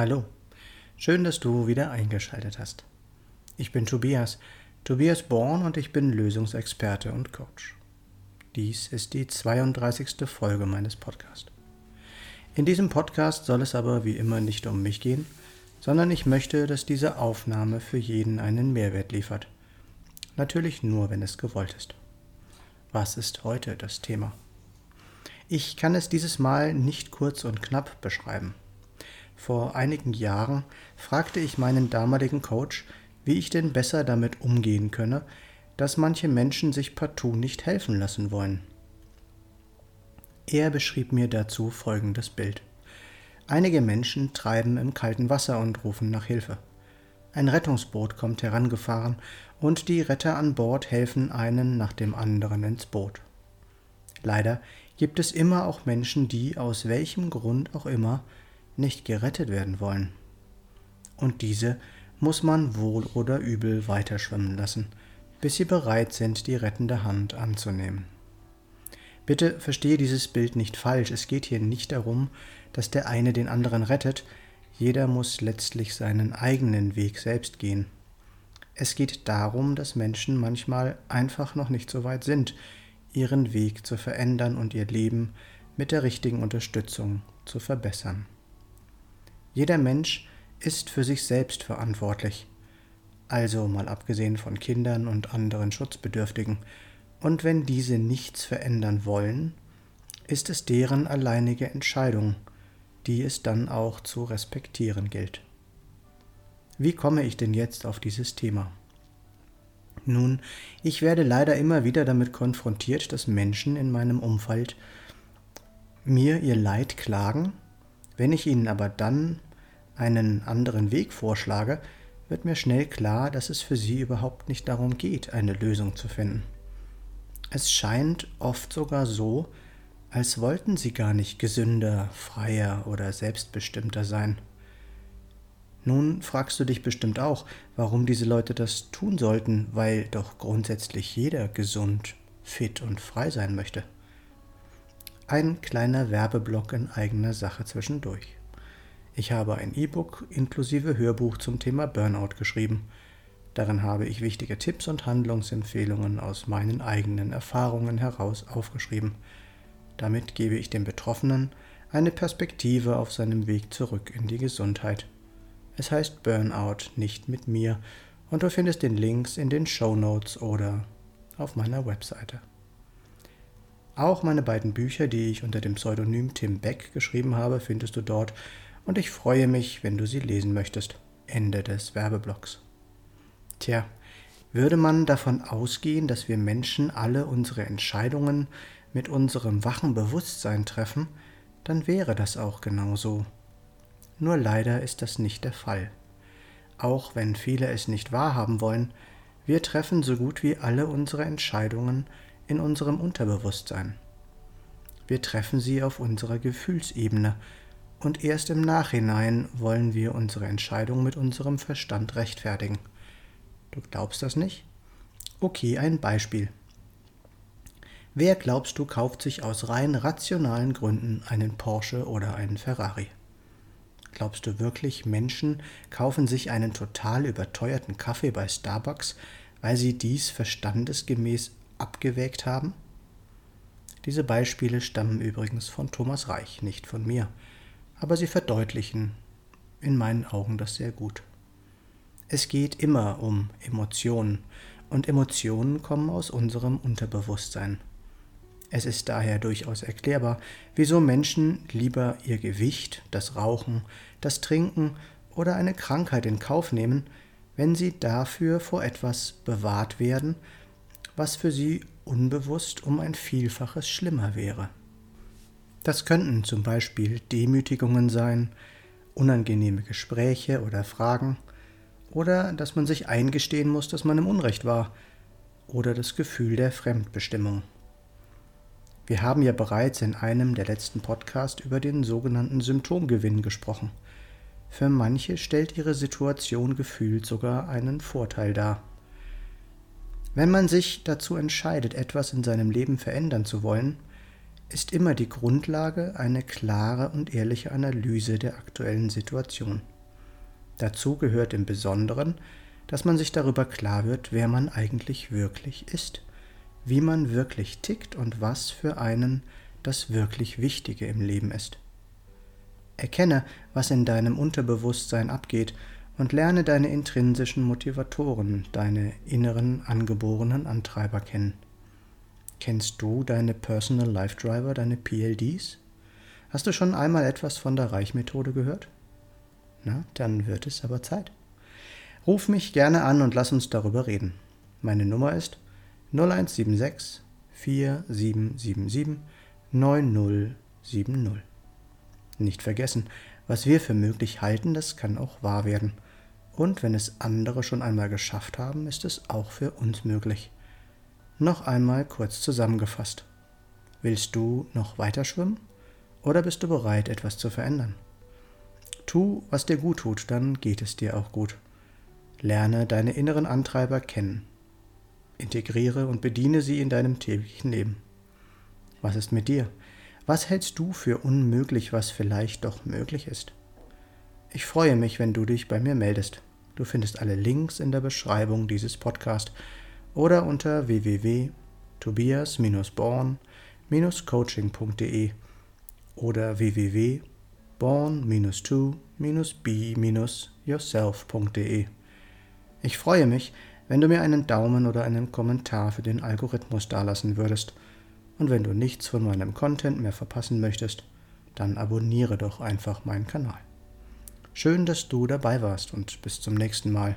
Hallo, schön, dass du wieder eingeschaltet hast. Ich bin Tobias, Tobias Born und ich bin Lösungsexperte und Coach. Dies ist die 32. Folge meines Podcasts. In diesem Podcast soll es aber wie immer nicht um mich gehen, sondern ich möchte, dass diese Aufnahme für jeden einen Mehrwert liefert. Natürlich nur, wenn es gewollt ist. Was ist heute das Thema? Ich kann es dieses Mal nicht kurz und knapp beschreiben. Vor einigen Jahren fragte ich meinen damaligen Coach, wie ich denn besser damit umgehen könne, dass manche Menschen sich partout nicht helfen lassen wollen. Er beschrieb mir dazu folgendes Bild. Einige Menschen treiben im kalten Wasser und rufen nach Hilfe. Ein Rettungsboot kommt herangefahren und die Retter an Bord helfen einen nach dem anderen ins Boot. Leider gibt es immer auch Menschen, die aus welchem Grund auch immer nicht gerettet werden wollen. Und diese muss man wohl oder übel weiterschwimmen lassen, bis sie bereit sind, die rettende Hand anzunehmen. Bitte verstehe dieses Bild nicht falsch, es geht hier nicht darum, dass der eine den anderen rettet, jeder muss letztlich seinen eigenen Weg selbst gehen. Es geht darum, dass Menschen manchmal einfach noch nicht so weit sind, ihren Weg zu verändern und ihr Leben mit der richtigen Unterstützung zu verbessern. Jeder Mensch ist für sich selbst verantwortlich, also mal abgesehen von Kindern und anderen Schutzbedürftigen, und wenn diese nichts verändern wollen, ist es deren alleinige Entscheidung, die es dann auch zu respektieren gilt. Wie komme ich denn jetzt auf dieses Thema? Nun, ich werde leider immer wieder damit konfrontiert, dass Menschen in meinem Umfeld mir ihr Leid klagen wenn ich Ihnen aber dann einen anderen Weg vorschlage, wird mir schnell klar, dass es für Sie überhaupt nicht darum geht, eine Lösung zu finden. Es scheint oft sogar so, als wollten Sie gar nicht gesünder, freier oder selbstbestimmter sein. Nun fragst du dich bestimmt auch, warum diese Leute das tun sollten, weil doch grundsätzlich jeder gesund, fit und frei sein möchte. Ein kleiner Werbeblock in eigener Sache zwischendurch. Ich habe ein E-Book inklusive Hörbuch zum Thema Burnout geschrieben. Darin habe ich wichtige Tipps und Handlungsempfehlungen aus meinen eigenen Erfahrungen heraus aufgeschrieben. Damit gebe ich dem Betroffenen eine Perspektive auf seinem Weg zurück in die Gesundheit. Es heißt Burnout nicht mit mir und du findest den Links in den Show Notes oder auf meiner Webseite. Auch meine beiden Bücher, die ich unter dem Pseudonym Tim Beck geschrieben habe, findest du dort und ich freue mich, wenn du sie lesen möchtest. Ende des Werbeblocks. Tja, würde man davon ausgehen, dass wir Menschen alle unsere Entscheidungen mit unserem wachen Bewusstsein treffen, dann wäre das auch genau so. Nur leider ist das nicht der Fall. Auch wenn viele es nicht wahrhaben wollen, wir treffen so gut wie alle unsere Entscheidungen in unserem Unterbewusstsein. Wir treffen sie auf unserer Gefühlsebene und erst im Nachhinein wollen wir unsere Entscheidung mit unserem Verstand rechtfertigen. Du glaubst das nicht? Okay, ein Beispiel. Wer glaubst du kauft sich aus rein rationalen Gründen einen Porsche oder einen Ferrari? Glaubst du wirklich, Menschen kaufen sich einen total überteuerten Kaffee bei Starbucks, weil sie dies verstandesgemäß abgewägt haben? Diese Beispiele stammen übrigens von Thomas Reich, nicht von mir, aber sie verdeutlichen in meinen Augen das sehr gut. Es geht immer um Emotionen, und Emotionen kommen aus unserem Unterbewusstsein. Es ist daher durchaus erklärbar, wieso Menschen lieber ihr Gewicht, das Rauchen, das Trinken oder eine Krankheit in Kauf nehmen, wenn sie dafür vor etwas bewahrt werden, was für sie unbewusst um ein Vielfaches schlimmer wäre. Das könnten zum Beispiel Demütigungen sein, unangenehme Gespräche oder Fragen, oder dass man sich eingestehen muss, dass man im Unrecht war, oder das Gefühl der Fremdbestimmung. Wir haben ja bereits in einem der letzten Podcasts über den sogenannten Symptomgewinn gesprochen. Für manche stellt ihre Situation gefühlt sogar einen Vorteil dar. Wenn man sich dazu entscheidet, etwas in seinem Leben verändern zu wollen, ist immer die Grundlage eine klare und ehrliche Analyse der aktuellen Situation. Dazu gehört im Besonderen, dass man sich darüber klar wird, wer man eigentlich wirklich ist, wie man wirklich tickt und was für einen das wirklich Wichtige im Leben ist. Erkenne, was in deinem Unterbewusstsein abgeht und lerne deine intrinsischen Motivatoren, deine inneren angeborenen Antreiber kennen. Kennst du deine Personal Life Driver, deine PLDs? Hast du schon einmal etwas von der Reichmethode gehört? Na, dann wird es aber Zeit. Ruf mich gerne an und lass uns darüber reden. Meine Nummer ist 0176 4777 9070. Nicht vergessen, was wir für möglich halten, das kann auch wahr werden. Und wenn es andere schon einmal geschafft haben, ist es auch für uns möglich. Noch einmal kurz zusammengefasst. Willst du noch weiter schwimmen? Oder bist du bereit, etwas zu verändern? Tu, was dir gut tut, dann geht es dir auch gut. Lerne deine inneren Antreiber kennen. Integriere und bediene sie in deinem täglichen Leben. Was ist mit dir? Was hältst du für unmöglich, was vielleicht doch möglich ist? Ich freue mich, wenn du dich bei mir meldest. Du findest alle Links in der Beschreibung dieses Podcasts oder unter www.tobias-born-coaching.de oder www.born-to-be-yourself.de. Ich freue mich, wenn du mir einen Daumen oder einen Kommentar für den Algorithmus dalassen würdest – und wenn du nichts von meinem Content mehr verpassen möchtest, dann abonniere doch einfach meinen Kanal. Schön, dass du dabei warst und bis zum nächsten Mal